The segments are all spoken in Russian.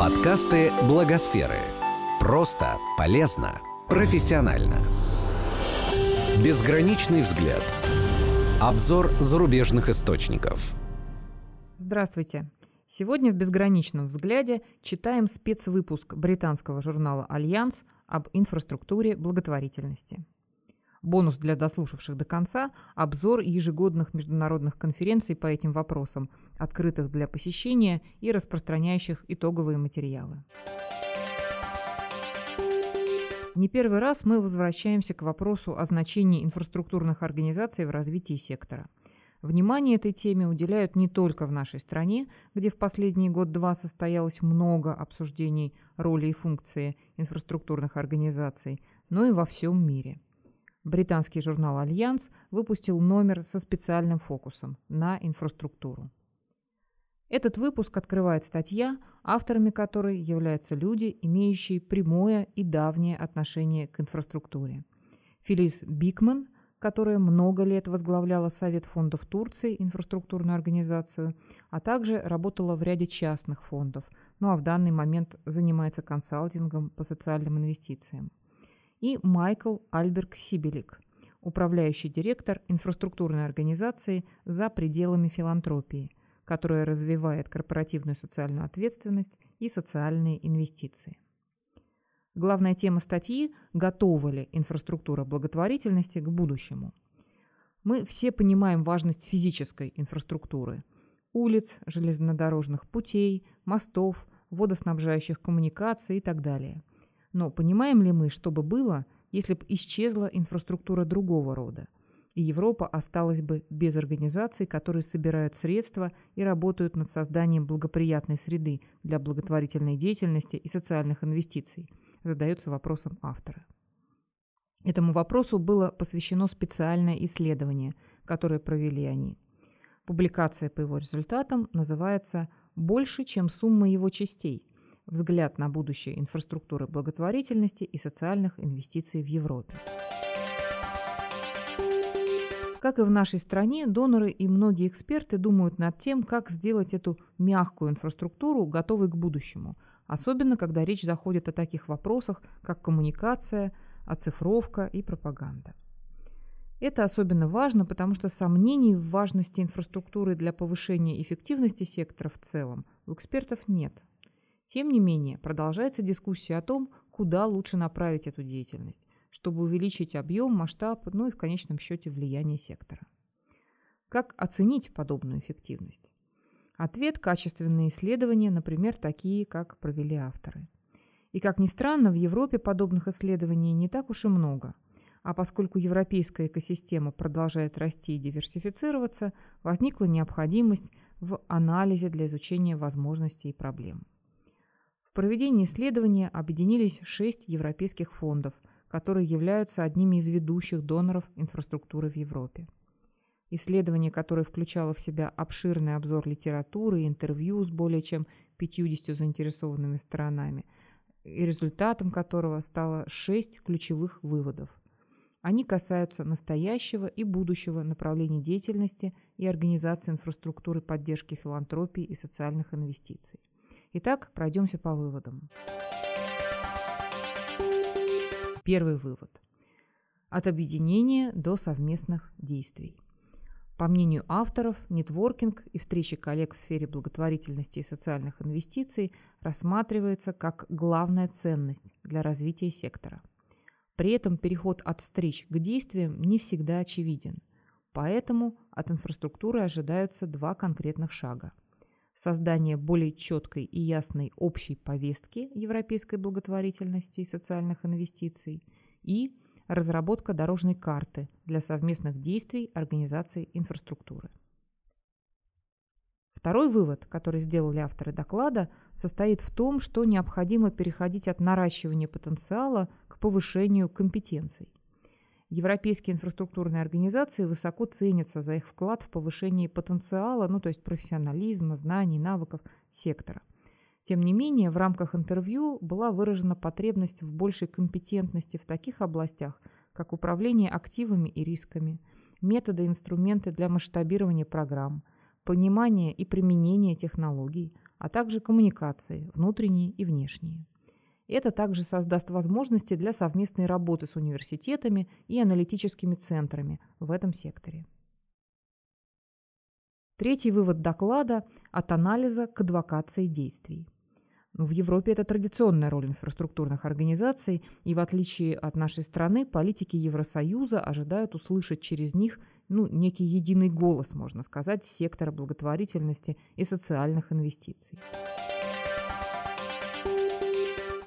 Подкасты Благосферы. Просто, полезно, профессионально. Безграничный взгляд. Обзор зарубежных источников. Здравствуйте. Сегодня в «Безграничном взгляде» читаем спецвыпуск британского журнала «Альянс» об инфраструктуре благотворительности. Бонус для дослушавших до конца – обзор ежегодных международных конференций по этим вопросам, открытых для посещения и распространяющих итоговые материалы. Не первый раз мы возвращаемся к вопросу о значении инфраструктурных организаций в развитии сектора. Внимание этой теме уделяют не только в нашей стране, где в последний год-два состоялось много обсуждений роли и функции инфраструктурных организаций, но и во всем мире – Британский журнал «Альянс» выпустил номер со специальным фокусом на инфраструктуру. Этот выпуск открывает статья, авторами которой являются люди, имеющие прямое и давнее отношение к инфраструктуре. Филис Бикман, которая много лет возглавляла Совет фондов Турции, инфраструктурную организацию, а также работала в ряде частных фондов, ну а в данный момент занимается консалтингом по социальным инвестициям и Майкл Альберг Сибелик, управляющий директор инфраструктурной организации «За пределами филантропии», которая развивает корпоративную социальную ответственность и социальные инвестиции. Главная тема статьи – готова ли инфраструктура благотворительности к будущему. Мы все понимаем важность физической инфраструктуры – улиц, железнодорожных путей, мостов, водоснабжающих коммуникаций и так далее – но понимаем ли мы, что бы было, если бы исчезла инфраструктура другого рода? И Европа осталась бы без организаций, которые собирают средства и работают над созданием благоприятной среды для благотворительной деятельности и социальных инвестиций, задается вопросом автора. Этому вопросу было посвящено специальное исследование, которое провели они. Публикация по его результатам называется «Больше, чем сумма его частей взгляд на будущее инфраструктуры благотворительности и социальных инвестиций в Европе. Как и в нашей стране, доноры и многие эксперты думают над тем, как сделать эту мягкую инфраструктуру готовой к будущему, особенно когда речь заходит о таких вопросах, как коммуникация, оцифровка и пропаганда. Это особенно важно, потому что сомнений в важности инфраструктуры для повышения эффективности сектора в целом у экспертов нет. Тем не менее, продолжается дискуссия о том, куда лучше направить эту деятельность, чтобы увеличить объем, масштаб, ну и в конечном счете влияние сектора. Как оценить подобную эффективность? Ответ – качественные исследования, например, такие, как провели авторы. И, как ни странно, в Европе подобных исследований не так уж и много. А поскольку европейская экосистема продолжает расти и диверсифицироваться, возникла необходимость в анализе для изучения возможностей и проблем. В проведении исследования объединились шесть европейских фондов, которые являются одними из ведущих доноров инфраструктуры в Европе. Исследование, которое включало в себя обширный обзор литературы и интервью с более чем 50 заинтересованными сторонами, и результатом которого стало шесть ключевых выводов. Они касаются настоящего и будущего направлений деятельности и организации инфраструктуры поддержки филантропии и социальных инвестиций. Итак, пройдемся по выводам. Первый вывод. От объединения до совместных действий. По мнению авторов, нетворкинг и встречи коллег в сфере благотворительности и социальных инвестиций рассматривается как главная ценность для развития сектора. При этом переход от встреч к действиям не всегда очевиден. Поэтому от инфраструктуры ожидаются два конкретных шага создание более четкой и ясной общей повестки европейской благотворительности и социальных инвестиций и разработка дорожной карты для совместных действий организаций инфраструктуры. Второй вывод, который сделали авторы доклада, состоит в том, что необходимо переходить от наращивания потенциала к повышению компетенций. Европейские инфраструктурные организации высоко ценятся за их вклад в повышение потенциала, ну то есть профессионализма, знаний, навыков сектора. Тем не менее, в рамках интервью была выражена потребность в большей компетентности в таких областях, как управление активами и рисками, методы и инструменты для масштабирования программ, понимание и применение технологий, а также коммуникации, внутренние и внешние. Это также создаст возможности для совместной работы с университетами и аналитическими центрами в этом секторе. Третий вывод доклада – от анализа к адвокации действий. В Европе это традиционная роль инфраструктурных организаций, и в отличие от нашей страны, политики Евросоюза ожидают услышать через них ну, некий единый голос, можно сказать, сектора благотворительности и социальных инвестиций.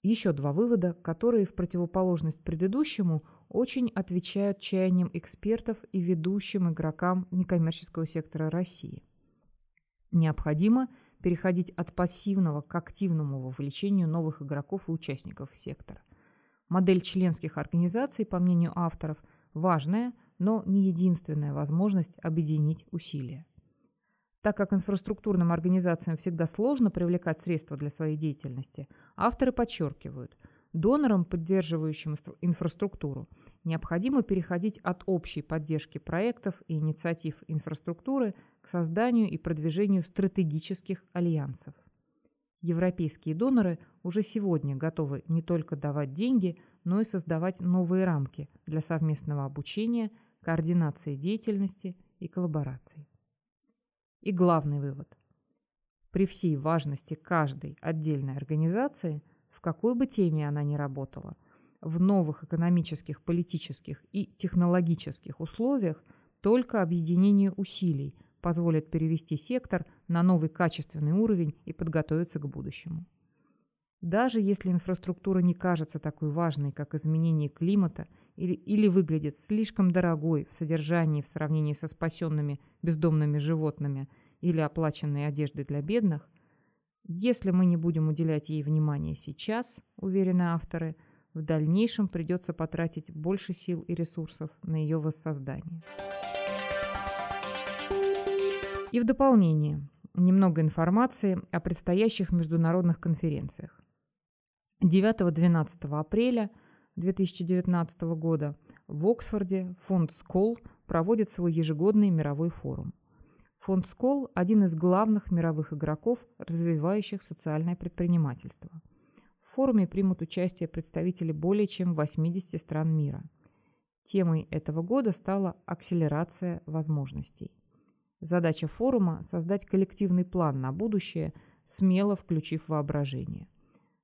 Еще два вывода, которые в противоположность предыдущему очень отвечают чаяниям экспертов и ведущим игрокам некоммерческого сектора России. Необходимо переходить от пассивного к активному вовлечению новых игроков и участников в сектор. Модель членских организаций, по мнению авторов, важная, но не единственная возможность объединить усилия. Так как инфраструктурным организациям всегда сложно привлекать средства для своей деятельности, авторы подчеркивают, донорам, поддерживающим инфраструктуру, необходимо переходить от общей поддержки проектов и инициатив инфраструктуры к созданию и продвижению стратегических альянсов. Европейские доноры уже сегодня готовы не только давать деньги, но и создавать новые рамки для совместного обучения, координации деятельности и коллаборации. И главный вывод. При всей важности каждой отдельной организации, в какой бы теме она ни работала, в новых экономических, политических и технологических условиях только объединение усилий позволит перевести сектор на новый качественный уровень и подготовиться к будущему. Даже если инфраструктура не кажется такой важной, как изменение климата, или, или выглядит слишком дорогой в содержании в сравнении со спасенными бездомными животными или оплаченной одеждой для бедных, если мы не будем уделять ей внимания сейчас, уверены авторы, в дальнейшем придется потратить больше сил и ресурсов на ее воссоздание. И в дополнение немного информации о предстоящих международных конференциях. 9-12 апреля 2019 года в Оксфорде фонд Скол проводит свой ежегодный мировой форум. Фонд Скол – один из главных мировых игроков, развивающих социальное предпринимательство. В форуме примут участие представители более чем 80 стран мира. Темой этого года стала акселерация возможностей. Задача форума – создать коллективный план на будущее, смело включив воображение.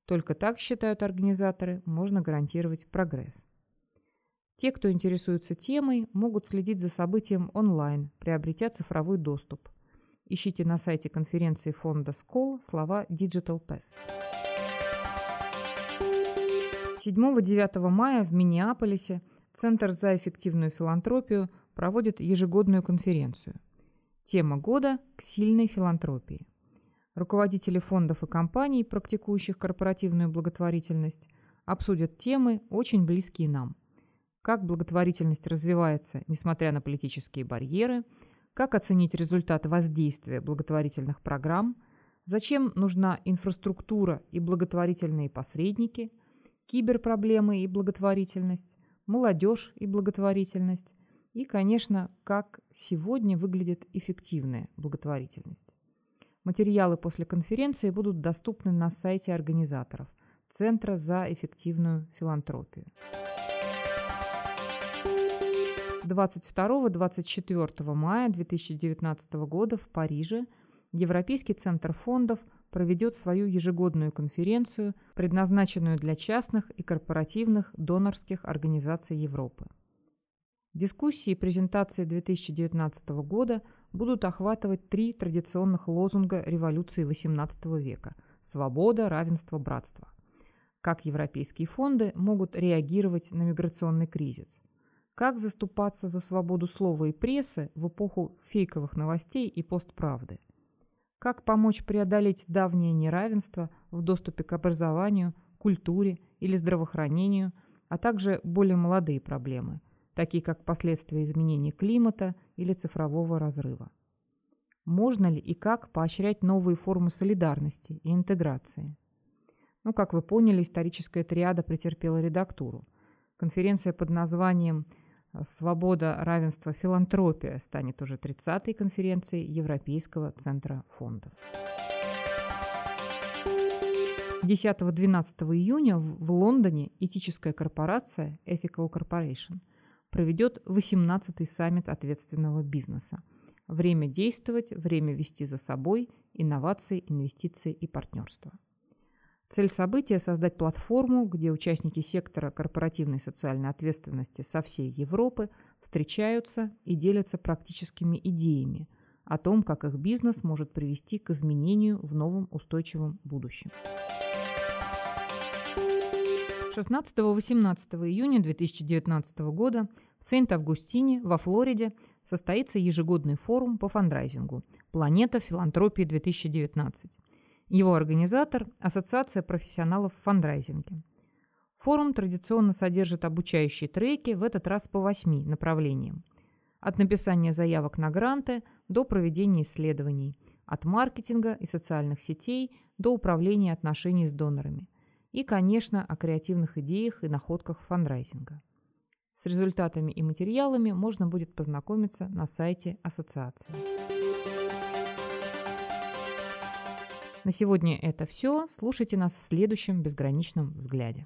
Только так, считают организаторы, можно гарантировать прогресс. Те, кто интересуется темой, могут следить за событием онлайн, приобретя цифровой доступ. Ищите на сайте конференции фонда СКОЛ слова Digital Pass. 7-9 мая в Миннеаполисе Центр за эффективную филантропию проводит ежегодную конференцию. Тема года – к сильной филантропии. Руководители фондов и компаний, практикующих корпоративную благотворительность, обсудят темы, очень близкие нам. Как благотворительность развивается, несмотря на политические барьеры, как оценить результат воздействия благотворительных программ, зачем нужна инфраструктура и благотворительные посредники, киберпроблемы и благотворительность, молодежь и благотворительность, и, конечно, как сегодня выглядит эффективная благотворительность. Материалы после конференции будут доступны на сайте организаторов Центра за эффективную филантропию. 22-24 мая 2019 года в Париже Европейский центр фондов проведет свою ежегодную конференцию, предназначенную для частных и корпоративных донорских организаций Европы. Дискуссии и презентации 2019 года – будут охватывать три традиционных лозунга революции XVIII века – свобода, равенство, братство. Как европейские фонды могут реагировать на миграционный кризис? Как заступаться за свободу слова и прессы в эпоху фейковых новостей и постправды? Как помочь преодолеть давнее неравенство в доступе к образованию, культуре или здравоохранению, а также более молодые проблемы – такие как последствия изменения климата или цифрового разрыва. Можно ли и как поощрять новые формы солидарности и интеграции? Ну, как вы поняли, историческая триада претерпела редактуру. Конференция под названием Свобода, равенство, филантропия станет уже 30-й конференцией Европейского центра фондов. 10-12 июня в Лондоне этическая корпорация Ethical Corporation проведет 18-й саммит ответственного бизнеса. Время действовать, время вести за собой, инновации, инвестиции и партнерство. Цель события – создать платформу, где участники сектора корпоративной социальной ответственности со всей Европы встречаются и делятся практическими идеями о том, как их бизнес может привести к изменению в новом устойчивом будущем. 16-18 июня 2019 года в Сент-Августине во Флориде состоится ежегодный форум по фандрайзингу «Планета филантропии-2019». Его организатор – Ассоциация профессионалов в фандрайзинге. Форум традиционно содержит обучающие треки, в этот раз по восьми направлениям. От написания заявок на гранты до проведения исследований, от маркетинга и социальных сетей до управления отношений с донорами – и, конечно, о креативных идеях и находках фандрайзинга. С результатами и материалами можно будет познакомиться на сайте ассоциации. На сегодня это все. Слушайте нас в следующем безграничном взгляде.